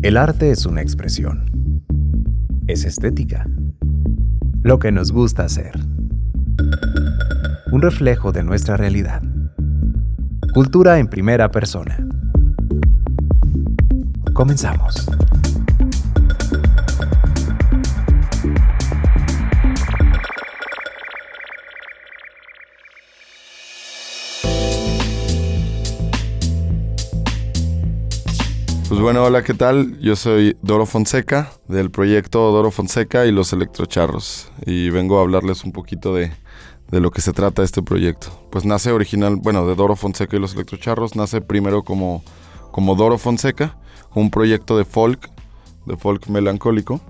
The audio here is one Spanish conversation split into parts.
El arte es una expresión. Es estética. Lo que nos gusta hacer. Un reflejo de nuestra realidad. Cultura en primera persona. Comenzamos. Pues bueno, hola, ¿qué tal? Yo soy Doro Fonseca del proyecto Doro Fonseca y los Electrocharros y vengo a hablarles un poquito de, lo que se trata este proyecto. Pues nace original, bueno, de Doro Fonseca y los Electrocharros, nace primero como, como Doro Fonseca, un proyecto de folk, de folk melancólico,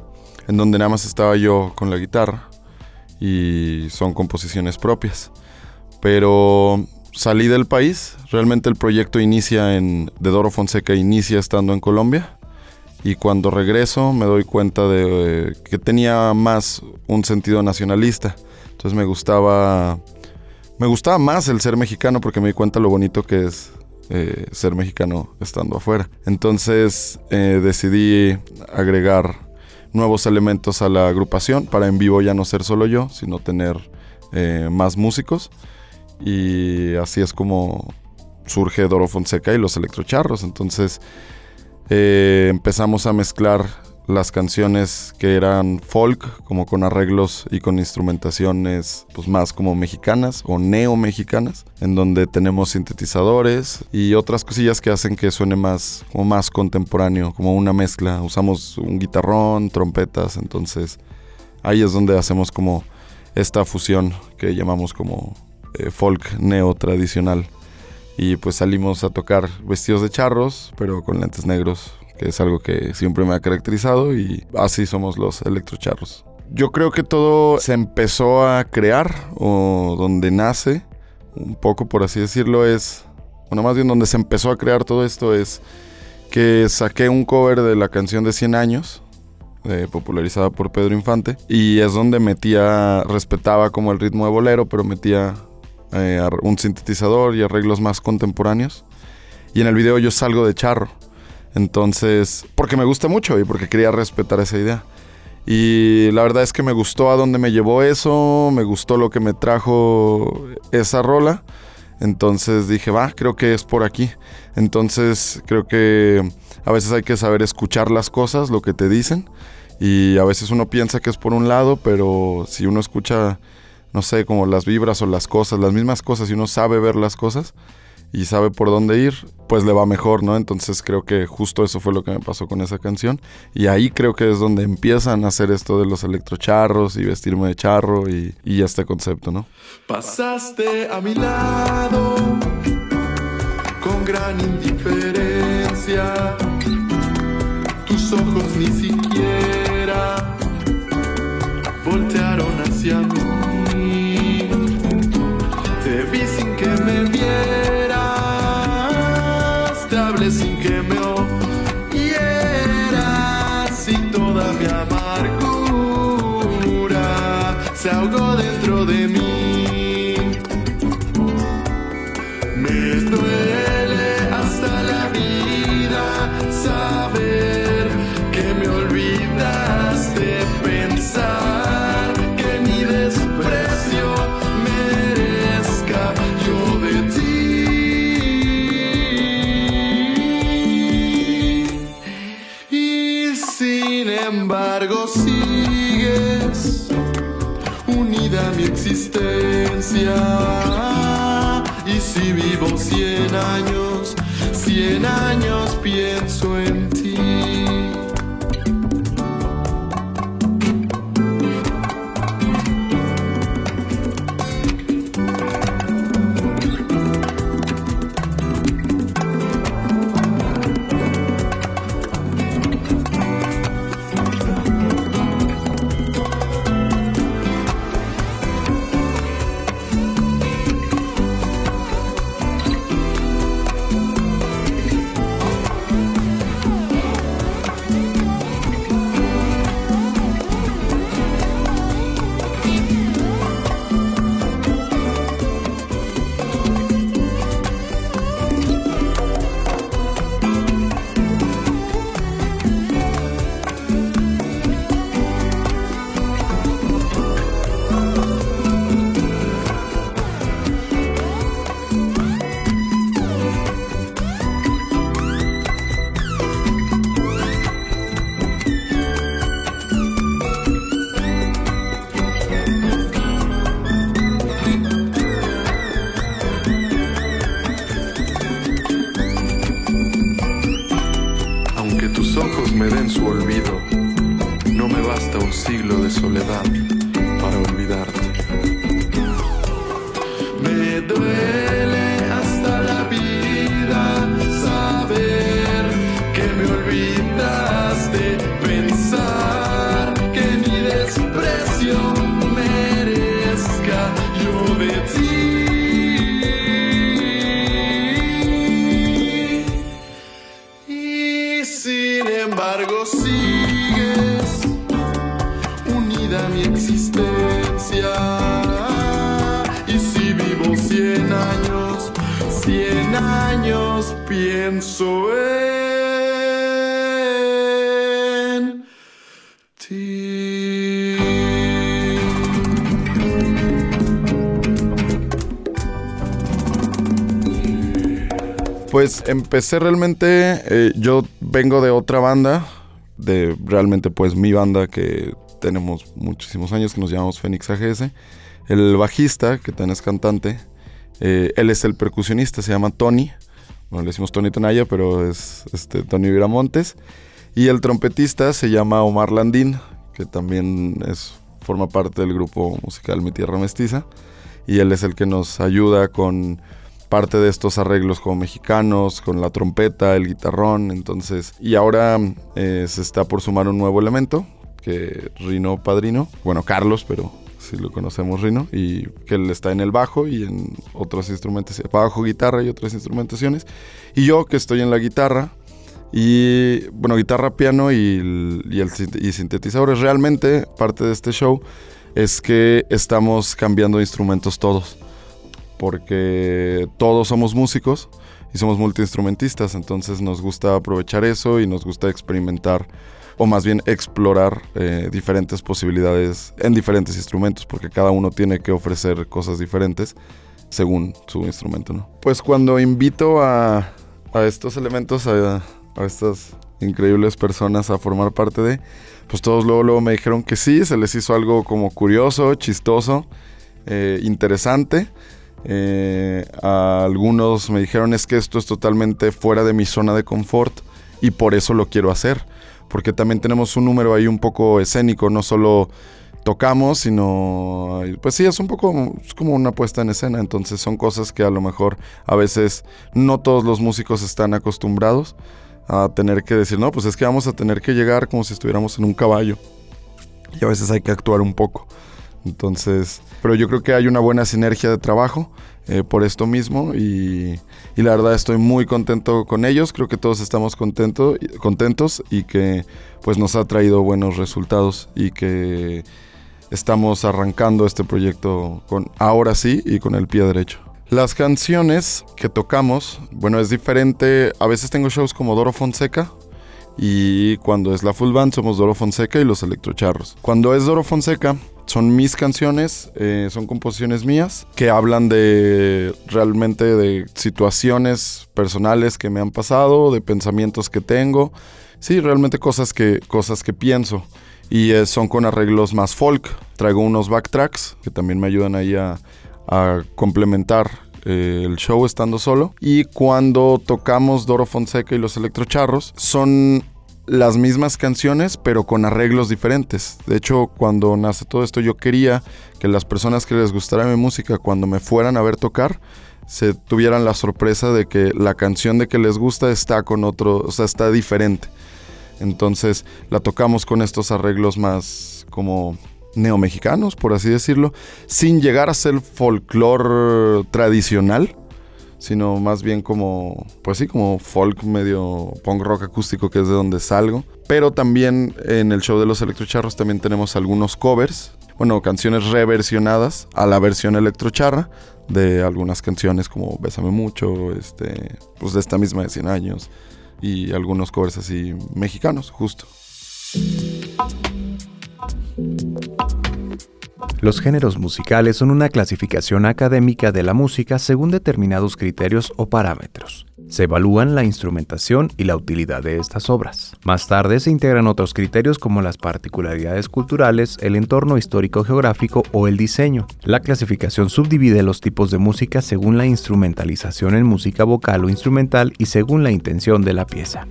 en donde nada más estaba yo con la guitarra y son composiciones propias. Pero salí del país. Realmente el proyecto inicia en. de Doro Fonseca inicia estando en Colombia. Y cuando regreso me doy cuenta de que tenía más un sentido nacionalista. Entonces me gustaba. Me gustaba más el ser mexicano porque me di cuenta lo bonito que es eh, ser mexicano estando afuera. Entonces eh, decidí agregar nuevos elementos a la agrupación para en vivo ya no ser solo yo, sino tener eh, más músicos y así es como surge Doro Fonseca y los electrocharros. Entonces eh, empezamos a mezclar las canciones que eran folk, como con arreglos y con instrumentaciones pues más como mexicanas o neo-mexicanas, en donde tenemos sintetizadores y otras cosillas que hacen que suene más como más contemporáneo, como una mezcla. Usamos un guitarrón, trompetas, entonces ahí es donde hacemos como esta fusión que llamamos como eh, folk neo tradicional. Y pues salimos a tocar vestidos de charros, pero con lentes negros, que es algo que siempre me ha caracterizado y así somos los electrocharros. Yo creo que todo se empezó a crear, o donde nace, un poco por así decirlo, es, bueno, más bien donde se empezó a crear todo esto es que saqué un cover de la canción de 100 años, eh, popularizada por Pedro Infante, y es donde metía, respetaba como el ritmo de bolero, pero metía eh, un sintetizador y arreglos más contemporáneos. Y en el video yo salgo de charro. Entonces, porque me gusta mucho y porque quería respetar esa idea. Y la verdad es que me gustó a dónde me llevó eso, me gustó lo que me trajo esa rola. Entonces dije, va, creo que es por aquí. Entonces creo que a veces hay que saber escuchar las cosas, lo que te dicen. Y a veces uno piensa que es por un lado, pero si uno escucha no sé, como las vibras o las cosas, las mismas cosas, y uno sabe ver las cosas y sabe por dónde ir, pues le va mejor, ¿no? Entonces creo que justo eso fue lo que me pasó con esa canción. Y ahí creo que es donde empiezan a hacer esto de los electrocharros y vestirme de charro y, y este concepto, ¿no? Pasaste a mi lado con gran indiferencia. Tus ojos ni siquiera voltearon hacia mí. sin que me oyeras sin toda mi amargura se ahogó dentro de mí Y si vivo cien años, cien años pienso en unida a mi existencia. Y si vivo cien años, cien años pienso en ti. Pues empecé realmente, eh, yo vengo de otra banda, de realmente pues mi banda que tenemos muchísimos años, que nos llamamos Fénix AGS. El bajista, que también es cantante, eh, él es el percusionista, se llama Tony. Bueno, le decimos Tony Tonaya, pero es este, Tony Viramontes. Y el trompetista se llama Omar Landín, que también es, forma parte del grupo musical Mi Tierra Mestiza. Y él es el que nos ayuda con parte de estos arreglos como mexicanos, con la trompeta, el guitarrón, entonces, y ahora eh, se está por sumar un nuevo elemento, que Rino Padrino, bueno, Carlos, pero si lo conocemos Rino, y que él está en el bajo y en otros instrumentos, bajo, guitarra y otras instrumentaciones, y yo que estoy en la guitarra, y bueno, guitarra, piano y, y, el, y sintetizadores. Realmente parte de este show es que estamos cambiando instrumentos todos. Porque todos somos músicos y somos multiinstrumentistas, entonces nos gusta aprovechar eso y nos gusta experimentar o más bien explorar eh, diferentes posibilidades en diferentes instrumentos, porque cada uno tiene que ofrecer cosas diferentes según su instrumento, ¿no? Pues cuando invito a, estos elementos, a, estas increíbles personas a formar parte de, pues todos luego, luego me dijeron que sí, se les hizo algo como curioso, chistoso, eh, interesante. Eh, algunos me dijeron es que esto es totalmente fuera de mi zona de confort y por eso lo quiero hacer. Porque también tenemos un número ahí un poco escénico, no solo tocamos, sino pues sí, es un poco como una puesta en escena, entonces son cosas que a lo mejor a veces no todos los músicos están acostumbrados a tener que decir, no, pues es que vamos a tener que llegar como si estuviéramos en un caballo. Y a veces hay que actuar un poco. Entonces, pero yo creo que hay una buena sinergia de trabajo eh, por esto mismo y, y la verdad estoy muy contento con ellos. Creo que todos estamos contento, contentos y que pues nos ha traído buenos resultados y que estamos arrancando este proyecto con ahora sí y con el pie derecho. Las canciones que tocamos, bueno, es diferente. A veces tengo shows como Doro Fonseca, y cuando es la full band somos Doro Fonseca y los Electrocharros. Cuando es Doro Fonseca son mis canciones, eh, son composiciones mías que hablan de realmente de situaciones personales que me han pasado, de pensamientos que tengo, sí, realmente cosas que, cosas que pienso. Y eh, son con arreglos más folk. Traigo unos backtracks que también me ayudan ahí a, a complementar eh, el show estando solo. Y cuando tocamos Doro Fonseca y los Electrocharros, son las mismas canciones, pero con arreglos diferentes. De hecho, cuando nace todo esto, yo quería que las personas que les gustara mi música, cuando me fueran a ver tocar, se tuvieran la sorpresa de que la canción de que les gusta está con otro, o sea, está diferente. Entonces la tocamos con estos arreglos más como neomexicanos, por así decirlo, sin llegar a ser folclore tradicional, sino más bien como, pues sí, como folk medio punk rock acústico, que es de donde salgo. Pero también en el show de los electrocharros también tenemos algunos covers, bueno, canciones reversionadas a la versión electrocharra de algunas canciones como Bésame mucho, este, pues de esta misma de 100 años y algunos covers así mexicanos, justo. Los géneros musicales son una clasificación académica de la música según determinados criterios o parámetros. Se evalúan la instrumentación y la utilidad de estas obras. Más tarde se integran otros criterios como las particularidades culturales, el entorno histórico-geográfico o el diseño. La clasificación subdivide los tipos de música según la instrumentalización en música vocal o instrumental y según la intención de la pieza.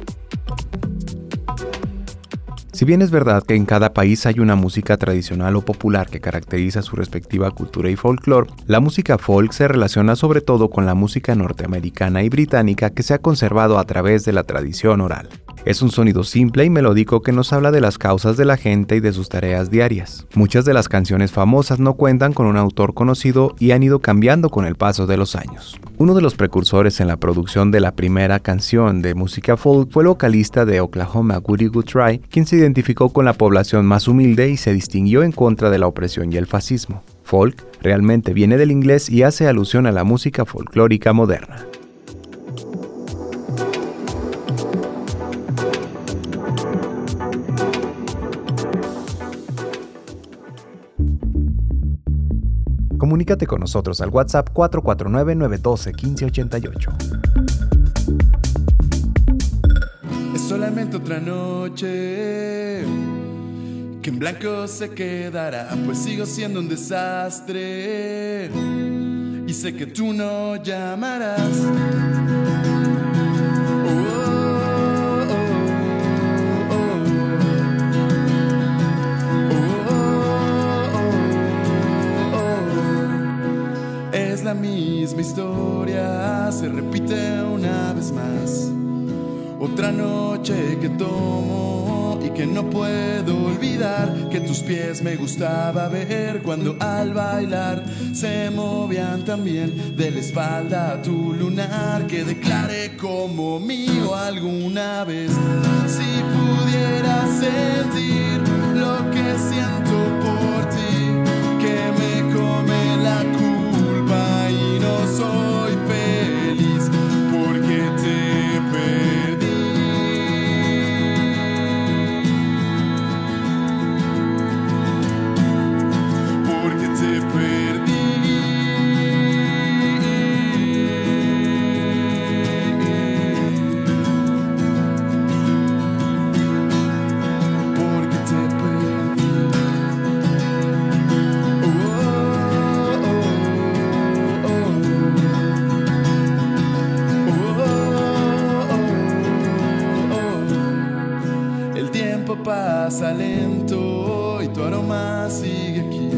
Si bien es verdad que en cada país hay una música tradicional o popular que caracteriza su respectiva cultura y folclore, la música folk se relaciona sobre todo con la música norteamericana y británica que se ha conservado a través de la tradición oral. Es un sonido simple y melódico que nos habla de las causas de la gente y de sus tareas diarias. Muchas de las canciones famosas no cuentan con un autor conocido y han ido cambiando con el paso de los años. Uno de los precursores en la producción de la primera canción de música folk fue el vocalista de Oklahoma Woody Guthrie, quien se identificó con la población más humilde y se distinguió en contra de la opresión y el fascismo. Folk realmente viene del inglés y hace alusión a la música folclórica moderna. Comunícate con nosotros al WhatsApp 449-912-1588. Es solamente otra noche que en blanco se quedará, pues sigo siendo un desastre y sé que tú no llamarás. La misma historia se repite una vez más. Otra noche que tomo y que no puedo olvidar que tus pies me gustaba ver cuando al bailar se movían también de la espalda a tu lunar que declaré como mío alguna vez. Si pudiera sentir lo que siento por ti, que me come la tiempo pasa lento y tu aroma sigue aquí.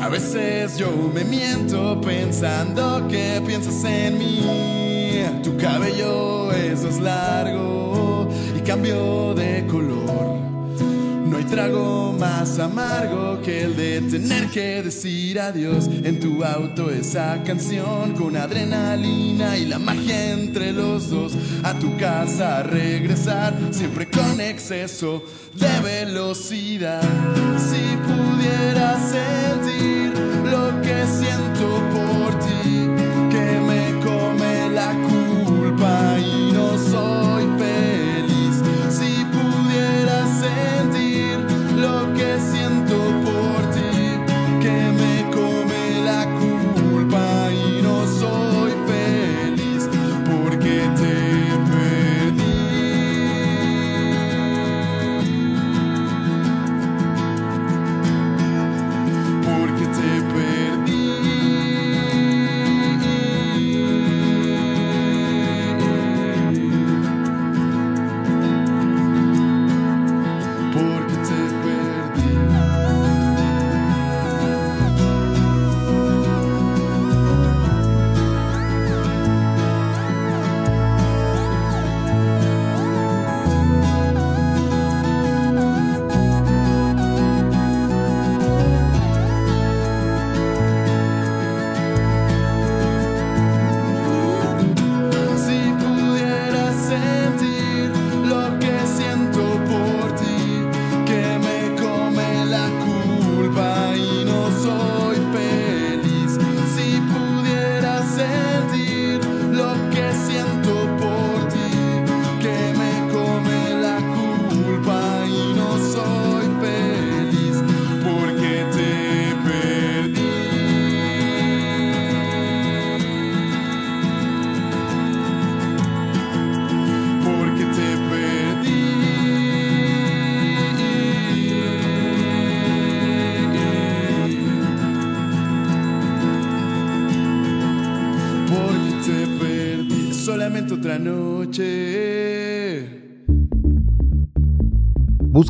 A veces yo me miento pensando que piensas en mí. Tu cabello es largo y cambió de color. Hay trago más amargo que el de tener que decir adiós. En tu auto esa canción con adrenalina y la magia entre los dos. A tu casa a regresar siempre con exceso de velocidad. Si pudiera sentir lo que siento por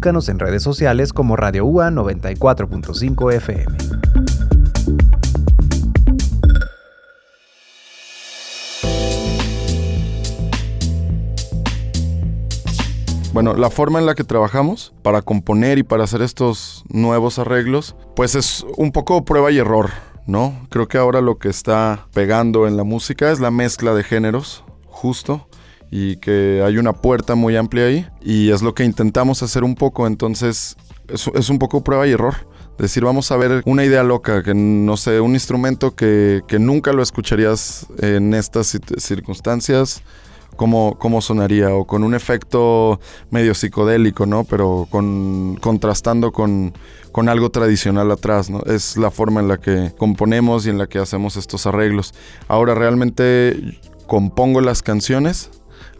Búscanos en redes sociales como Radio UA 94.5 FM. Bueno, la forma en la que trabajamos para componer y para hacer estos nuevos arreglos, pues es un poco prueba y error, ¿no? Creo que ahora lo que está pegando en la música es la mezcla de géneros, justo, y que hay una puerta muy amplia ahí, y es lo que intentamos hacer un poco, entonces es, un poco prueba y error. Decir, vamos a ver una idea loca, que no sé, un instrumento que, que nunca lo escucharías en estas circunstancias, cómo, sonaría, o con un efecto medio psicodélico, ¿no? Pero con, contrastando con, con algo tradicional atrás, ¿no? Es la forma en la que componemos y en la que hacemos estos arreglos. Ahora realmente compongo las canciones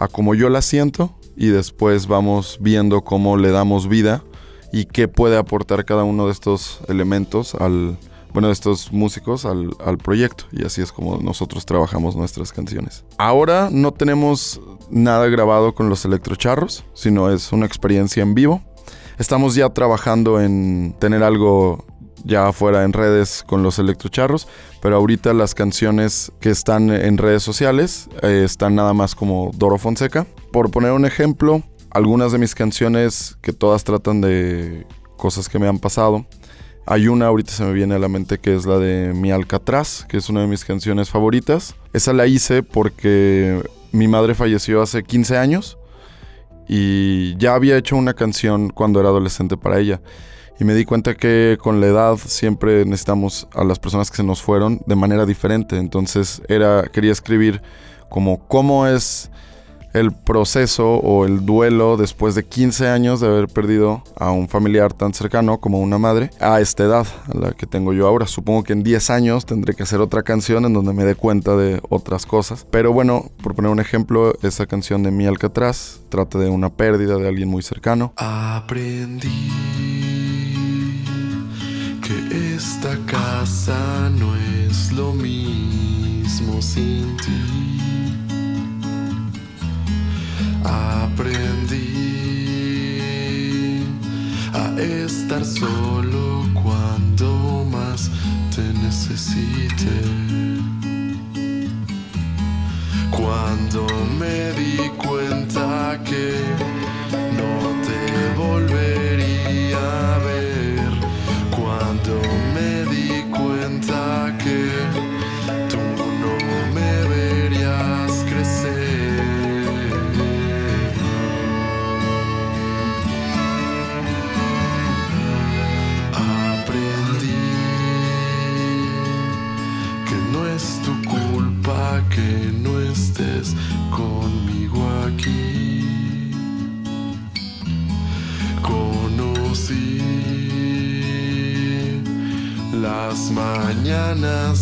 a como yo las siento y después vamos viendo cómo le damos vida y qué puede aportar cada uno de estos elementos al, bueno, estos músicos al, proyecto. Y así es como nosotros trabajamos nuestras canciones. Ahora no tenemos nada grabado con los electrocharros, sino es una experiencia en vivo. Estamos ya trabajando en tener algo ya afuera en redes con los electrocharros, pero ahorita las canciones que están en redes sociales eh, están nada más como Doro Fonseca. Por poner un ejemplo, algunas de mis canciones que todas tratan de cosas que me han pasado, hay una ahorita se me viene a la mente que es la de Mi Alcatraz, que es una de mis canciones favoritas. Esa la hice porque mi madre falleció hace 15 años y ya había hecho una canción cuando era adolescente para ella. Y me di cuenta que con la edad siempre necesitamos a las personas que se nos fueron de manera diferente. Entonces era, quería escribir como cómo es el proceso o el duelo después de 15 años de haber perdido a un familiar tan cercano como una madre a esta edad, a la que tengo yo ahora. Supongo que en 10 años tendré que hacer otra canción en donde me dé cuenta de otras cosas. Pero bueno, por poner un ejemplo, esa canción de Mi Alcatraz trata de una pérdida de alguien muy cercano. Aprendí casa no es lo mismo sin ti. Aprendí a estar solo cuando más te necesite. Cuando me di cuenta que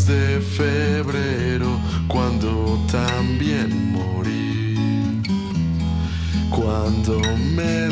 de febrero cuando también morí. Cuando me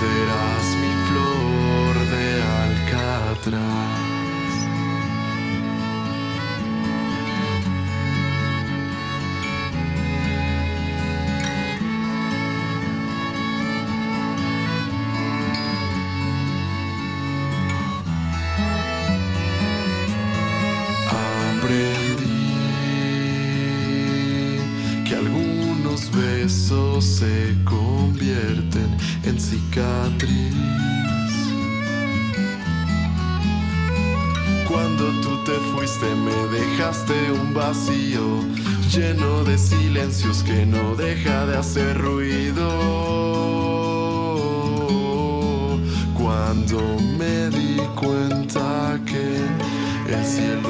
Siempre serás Cuando tú te fuiste me dejaste un vacío lleno de silencios que no deja de hacer ruido. Cuando me di cuenta que el cielo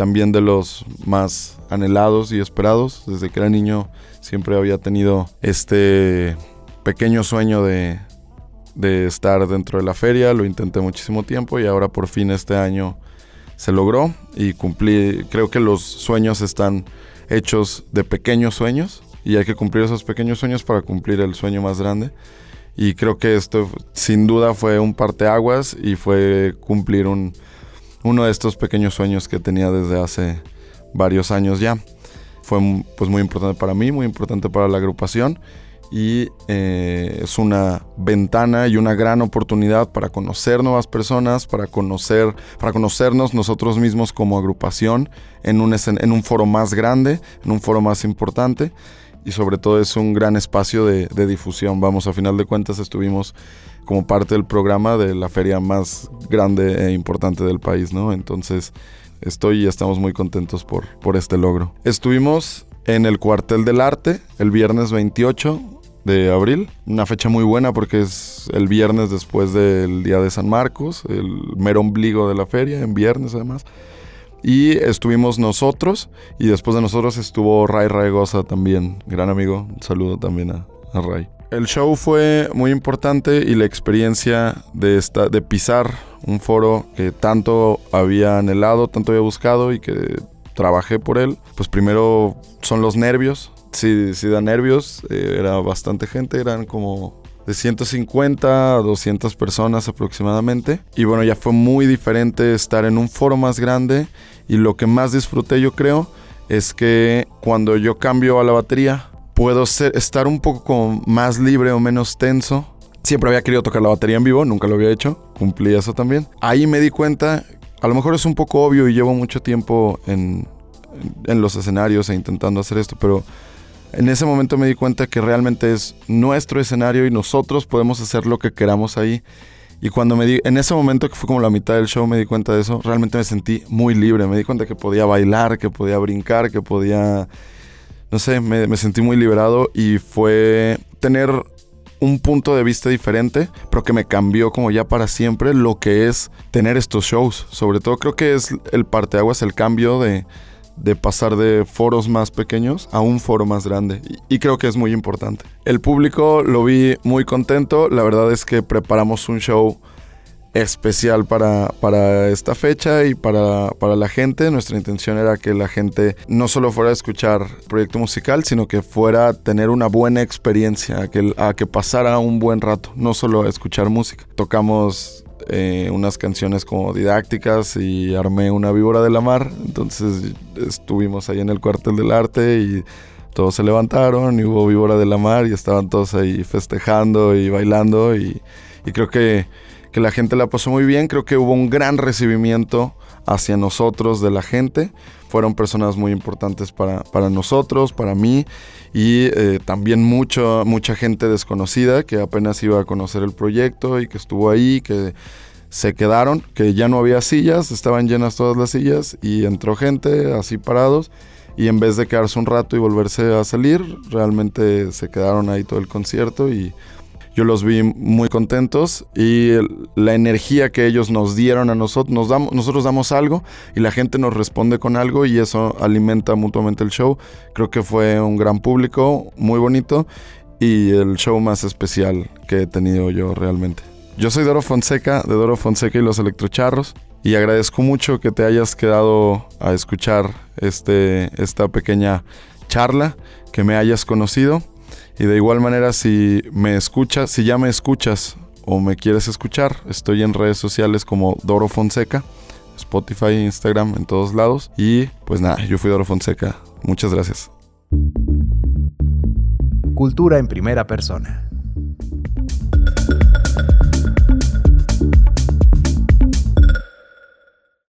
también de los más anhelados y esperados. Desde que era niño siempre había tenido este pequeño sueño de, de estar dentro de la feria, lo intenté muchísimo tiempo y ahora por fin este año se logró y cumplí, creo que los sueños están hechos de pequeños sueños y hay que cumplir esos pequeños sueños para cumplir el sueño más grande. Y creo que esto sin duda fue un parteaguas y fue cumplir un, uno de estos pequeños sueños que tenía desde hace varios años ya. Fue pues muy importante para mí, muy importante para la agrupación y eh, es una ventana y una gran oportunidad para conocer nuevas personas, para conocer, para conocernos nosotros mismos como agrupación en un, escen- en un foro más grande, en un foro más importante y sobre todo es un gran espacio de, difusión. Vamos, a final de cuentas estuvimos como parte del programa de la feria más grande e importante del país, ¿no? Entonces estoy y estamos muy contentos por, por este logro. Estuvimos en el Cuartel del Arte el viernes 28 de abril, una fecha muy buena porque es el viernes después del Día de San Marcos, el mero ombligo de la feria, en viernes además. Y estuvimos nosotros y después de nosotros estuvo Ray Raegosa también, gran amigo, un saludo también a, Ray. El show fue muy importante y la experiencia de, de pisar un foro que tanto había anhelado, tanto había buscado y que trabajé por él, pues primero son los nervios. Sí, sí da nervios, eh, era bastante gente, eran como de 150 a 200 personas aproximadamente. Y bueno, ya fue muy diferente estar en un foro más grande y lo que más disfruté yo creo es que cuando yo cambio a la batería puedo ser, estar un poco más libre o menos tenso. Siempre había querido tocar la batería en vivo, nunca lo había hecho, cumplí eso también. Ahí me di cuenta, a lo mejor es un poco obvio y llevo mucho tiempo en, en los escenarios e intentando hacer esto, pero en ese momento me di cuenta que realmente es nuestro escenario y nosotros podemos hacer lo que queramos ahí. Y cuando me di, en ese momento que fue como la mitad del show me di cuenta de eso, realmente me sentí muy libre. Me di cuenta que podía bailar, que podía brincar, que podía, no sé, me, sentí muy liberado y fue tener un punto de vista diferente, pero que me cambió como ya para siempre lo que es tener estos shows. Sobre todo creo que es el parteaguas, el cambio de, de pasar de foros más pequeños a un foro más grande. Y, creo que es muy importante. El público lo vi muy contento. La verdad es que preparamos un show especial para, para esta fecha y para, para, la gente. Nuestra intención era que la gente no solo fuera a escuchar proyecto musical, sino que fuera a tener una buena experiencia, que, a que pasara un buen rato, no solo a escuchar música. Tocamos eh, unas canciones como didácticas y armé una víbora de la mar. Entonces estuvimos ahí en el cuartel del arte y todos se levantaron y hubo víbora de la mar y estaban todos ahí festejando y bailando y, creo que, que, la gente la pasó muy bien. Creo que hubo un gran recibimiento hacia nosotros de la gente. Fueron personas muy importantes para, para nosotros, para mí y eh, también mucho, mucha gente desconocida que apenas iba a conocer el proyecto y que estuvo ahí, que se quedaron, que ya no había sillas, estaban llenas todas las sillas y entró gente así parados y en vez de quedarse un rato y volverse a salir, realmente se quedaron ahí todo el concierto y yo los vi muy contentos y la energía que ellos nos dieron a nosotros, nos damos, nosotros damos algo y la gente nos responde con algo y eso alimenta mutuamente el show. Creo que fue un gran público, muy bonito y el show más especial que he tenido yo realmente. Yo soy Doro Fonseca, de Doro Fonseca y los Electrocharros, y agradezco mucho que te hayas quedado a escuchar este, esta pequeña charla, que me hayas conocido. Y de igual manera, si me escuchas, si ya me escuchas o me quieres escuchar, estoy en redes sociales como Doro Fonseca, Spotify, Instagram, en todos lados. Y pues nada, yo fui Doro Fonseca. Muchas gracias. Cultura en primera persona.